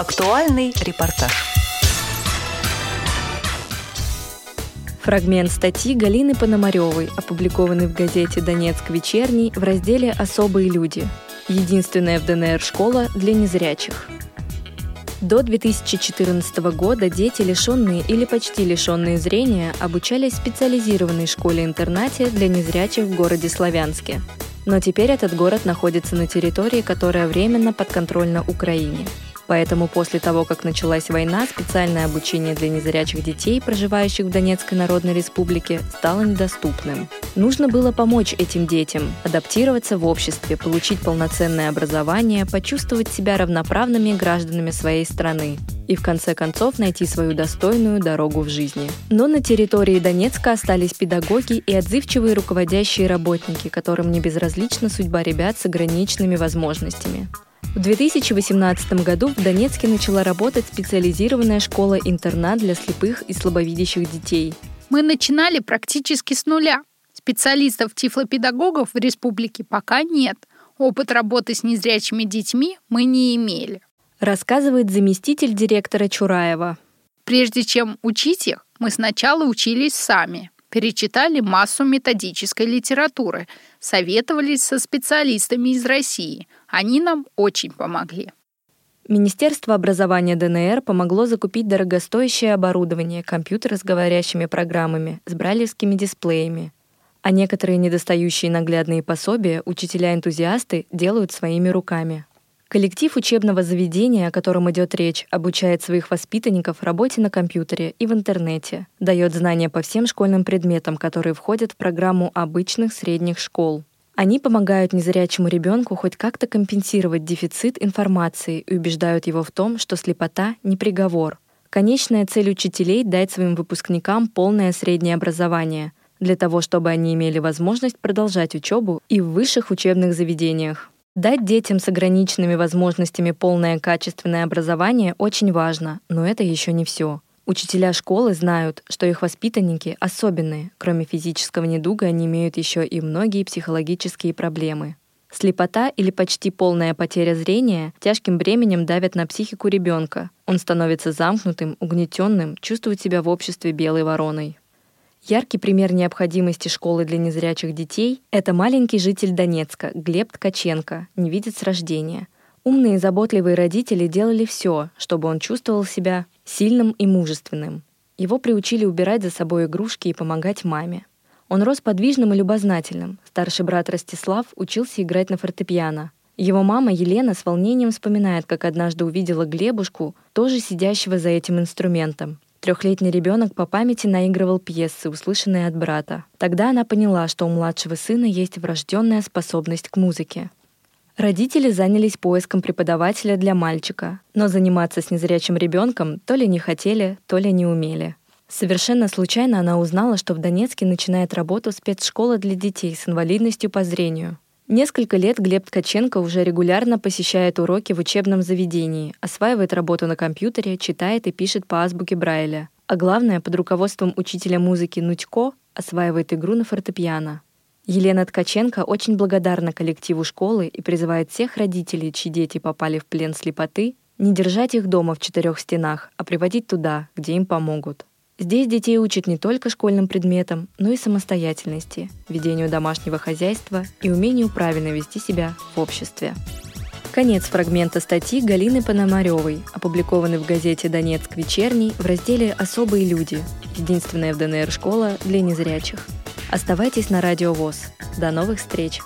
Актуальный репортаж. Фрагмент статьи Галины Пономаревой, опубликованный в газете «Донецк вечерний» в разделе «Особые люди». Единственная в ДНР школа для незрячих. До 2014 года дети, лишенные или почти лишенные зрения, обучались в специализированной школе-интернате для незрячих в городе Славянске. Но теперь этот город находится на территории, которая временно подконтрольна Украине. Поэтому после того, как началась война, специальное обучение для незрячих детей, проживающих в Донецкой Народной Республике, стало недоступным. Нужно было помочь этим детям адаптироваться в обществе, получить полноценное образование, почувствовать себя равноправными гражданами своей страны и в конце концов найти свою достойную дорогу в жизни. Но на территории Донецка остались педагоги и отзывчивые руководящие работники, которым не безразлична судьба ребят с ограниченными возможностями. В 2018 году в Донецке начала работать специализированная школа-интернат для слепых и слабовидящих детей. Мы начинали практически с нуля. Специалистов-тифлопедагогов в республике пока нет. Опыт работы с незрячими детьми мы не имели. Рассказывает заместитель директора Чураева. Прежде чем учить их, мы сначала учились сами перечитали массу методической литературы, советовались со специалистами из России. Они нам очень помогли. Министерство образования ДНР помогло закупить дорогостоящее оборудование, компьютеры с говорящими программами, с брайлевскими дисплеями. А некоторые недостающие наглядные пособия учителя-энтузиасты делают своими руками. Коллектив учебного заведения, о котором идет речь, обучает своих воспитанников работе на компьютере и в интернете, дает знания по всем школьным предметам, которые входят в программу обычных средних школ. Они помогают незрячему ребенку хоть как-то компенсировать дефицит информации и убеждают его в том, что слепота — не приговор. Конечная цель учителей — дать своим выпускникам полное среднее образование, для того, чтобы они имели возможность продолжать учебу и в высших учебных заведениях. Дать детям с ограниченными возможностями полное качественное образование очень важно, но это еще не все. Учителя школы знают, что их воспитанники особенные. Кроме физического недуга, они имеют еще и многие психологические проблемы. Слепота или почти полная потеря зрения тяжким бременем давят на психику ребенка. Он становится замкнутым, угнетенным, чувствует себя в обществе белой вороной. Яркий пример необходимости школы для незрячих детей — это маленький житель Донецка Глеб Ткаченко, не видит с рождения. Умные и заботливые родители делали все, чтобы он чувствовал себя сильным и мужественным. Его приучили убирать за собой игрушки и помогать маме. Он рос подвижным и любознательным. Старший брат Ростислав учился играть на фортепиано. Его мама Елена с волнением вспоминает, как однажды увидела Глебушку, тоже сидящего за этим инструментом. Трехлетний ребенок по памяти наигрывал пьесы, услышанные от брата. Тогда она поняла, что у младшего сына есть врожденная способность к музыке. Родители занялись поиском преподавателя для мальчика, но заниматься с незрячим ребенком то ли не хотели, то ли не умели. Совершенно случайно она узнала, что в Донецке начинает работу спецшкола для детей с инвалидностью по зрению. Несколько лет Глеб Ткаченко уже регулярно посещает уроки в учебном заведении, осваивает работу на компьютере, читает и пишет по азбуке Брайля. А главное, под руководством учителя музыки Нутько осваивает игру на фортепиано. Елена Ткаченко очень благодарна коллективу школы и призывает всех родителей, чьи дети попали в плен слепоты, не держать их дома в четырех стенах, а приводить туда, где им помогут. Здесь детей учат не только школьным предметам, но и самостоятельности, ведению домашнего хозяйства и умению правильно вести себя в обществе. Конец фрагмента статьи Галины Пономаревой, опубликованный в газете «Донецк вечерний» в разделе «Особые люди. Единственная в ДНР школа для незрячих». Оставайтесь на Радио ВОЗ. До новых встреч!